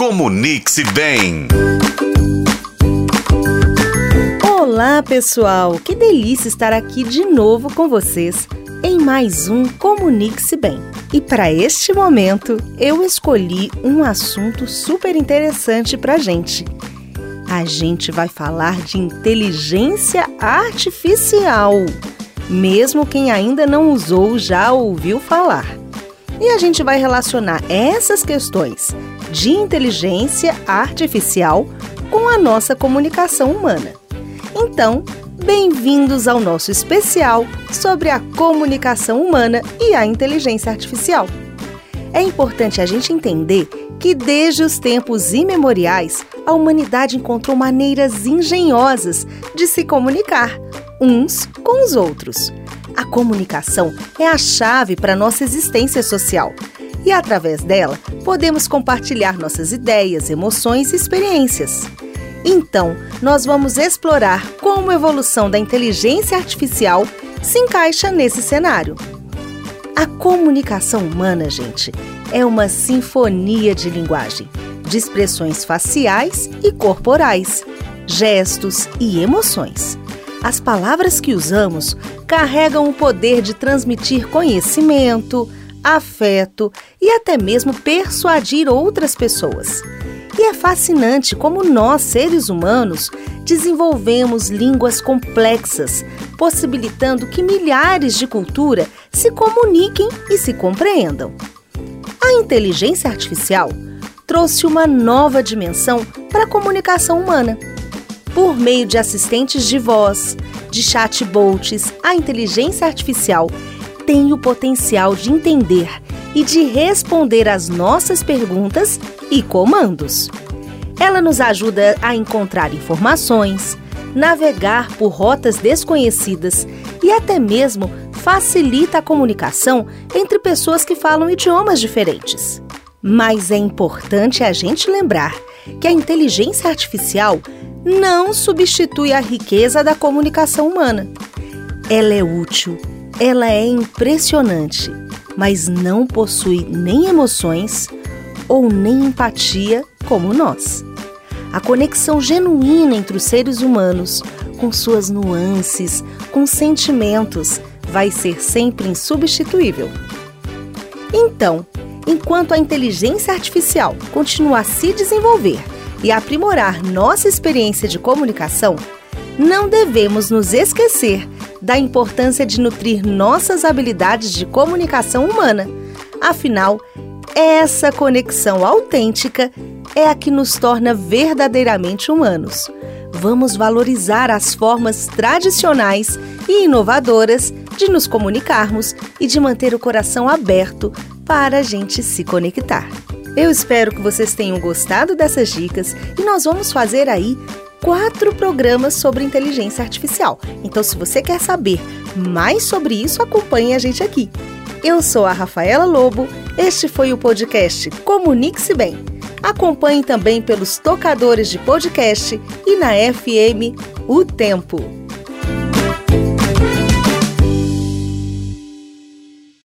Comunique-se bem. Olá, pessoal! Que delícia estar aqui de novo com vocês em mais um Comunique-se Bem. E para este momento, eu escolhi um assunto super interessante para gente. A gente vai falar de inteligência artificial. Mesmo quem ainda não usou já ouviu falar. E a gente vai relacionar essas questões de inteligência artificial com a nossa comunicação humana. Então, bem-vindos ao nosso especial sobre a comunicação humana e a inteligência artificial. É importante a gente entender que desde os tempos imemoriais, a humanidade encontrou maneiras engenhosas de se comunicar uns com os outros. Comunicação é a chave para nossa existência social e, através dela, podemos compartilhar nossas ideias, emoções e experiências. Então, nós vamos explorar como a evolução da inteligência artificial se encaixa nesse cenário. A comunicação humana, gente, é uma sinfonia de linguagem, de expressões faciais e corporais, gestos e emoções. As palavras que usamos carregam o poder de transmitir conhecimento, afeto e até mesmo persuadir outras pessoas. E é fascinante como nós, seres humanos, desenvolvemos línguas complexas, possibilitando que milhares de culturas se comuniquem e se compreendam. A inteligência artificial trouxe uma nova dimensão para a comunicação humana. Por meio de assistentes de voz, de chatbots, a inteligência artificial tem o potencial de entender e de responder às nossas perguntas e comandos. Ela nos ajuda a encontrar informações, navegar por rotas desconhecidas e até mesmo facilita a comunicação entre pessoas que falam idiomas diferentes. Mas é importante a gente lembrar que a inteligência artificial não substitui a riqueza da comunicação humana. Ela é útil, ela é impressionante, mas não possui nem emoções ou nem empatia como nós. A conexão genuína entre os seres humanos, com suas nuances, com sentimentos, vai ser sempre insubstituível. Então, enquanto a inteligência artificial continuar a se desenvolver e aprimorar nossa experiência de comunicação, não devemos nos esquecer da importância de nutrir nossas habilidades de comunicação humana. Afinal, essa conexão autêntica é a que nos torna verdadeiramente humanos. Vamos valorizar as formas tradicionais e inovadoras de nos comunicarmos e de manter o coração aberto para a gente se conectar. Eu espero que vocês tenham gostado dessas dicas e nós vamos fazer aí quatro programas sobre inteligência artificial. Então, se você quer saber mais sobre isso, acompanhe a gente aqui. Eu sou a Rafaela Lobo, este foi o podcast Comunique-se Bem. Acompanhe também pelos tocadores de podcast e na FM O Tempo.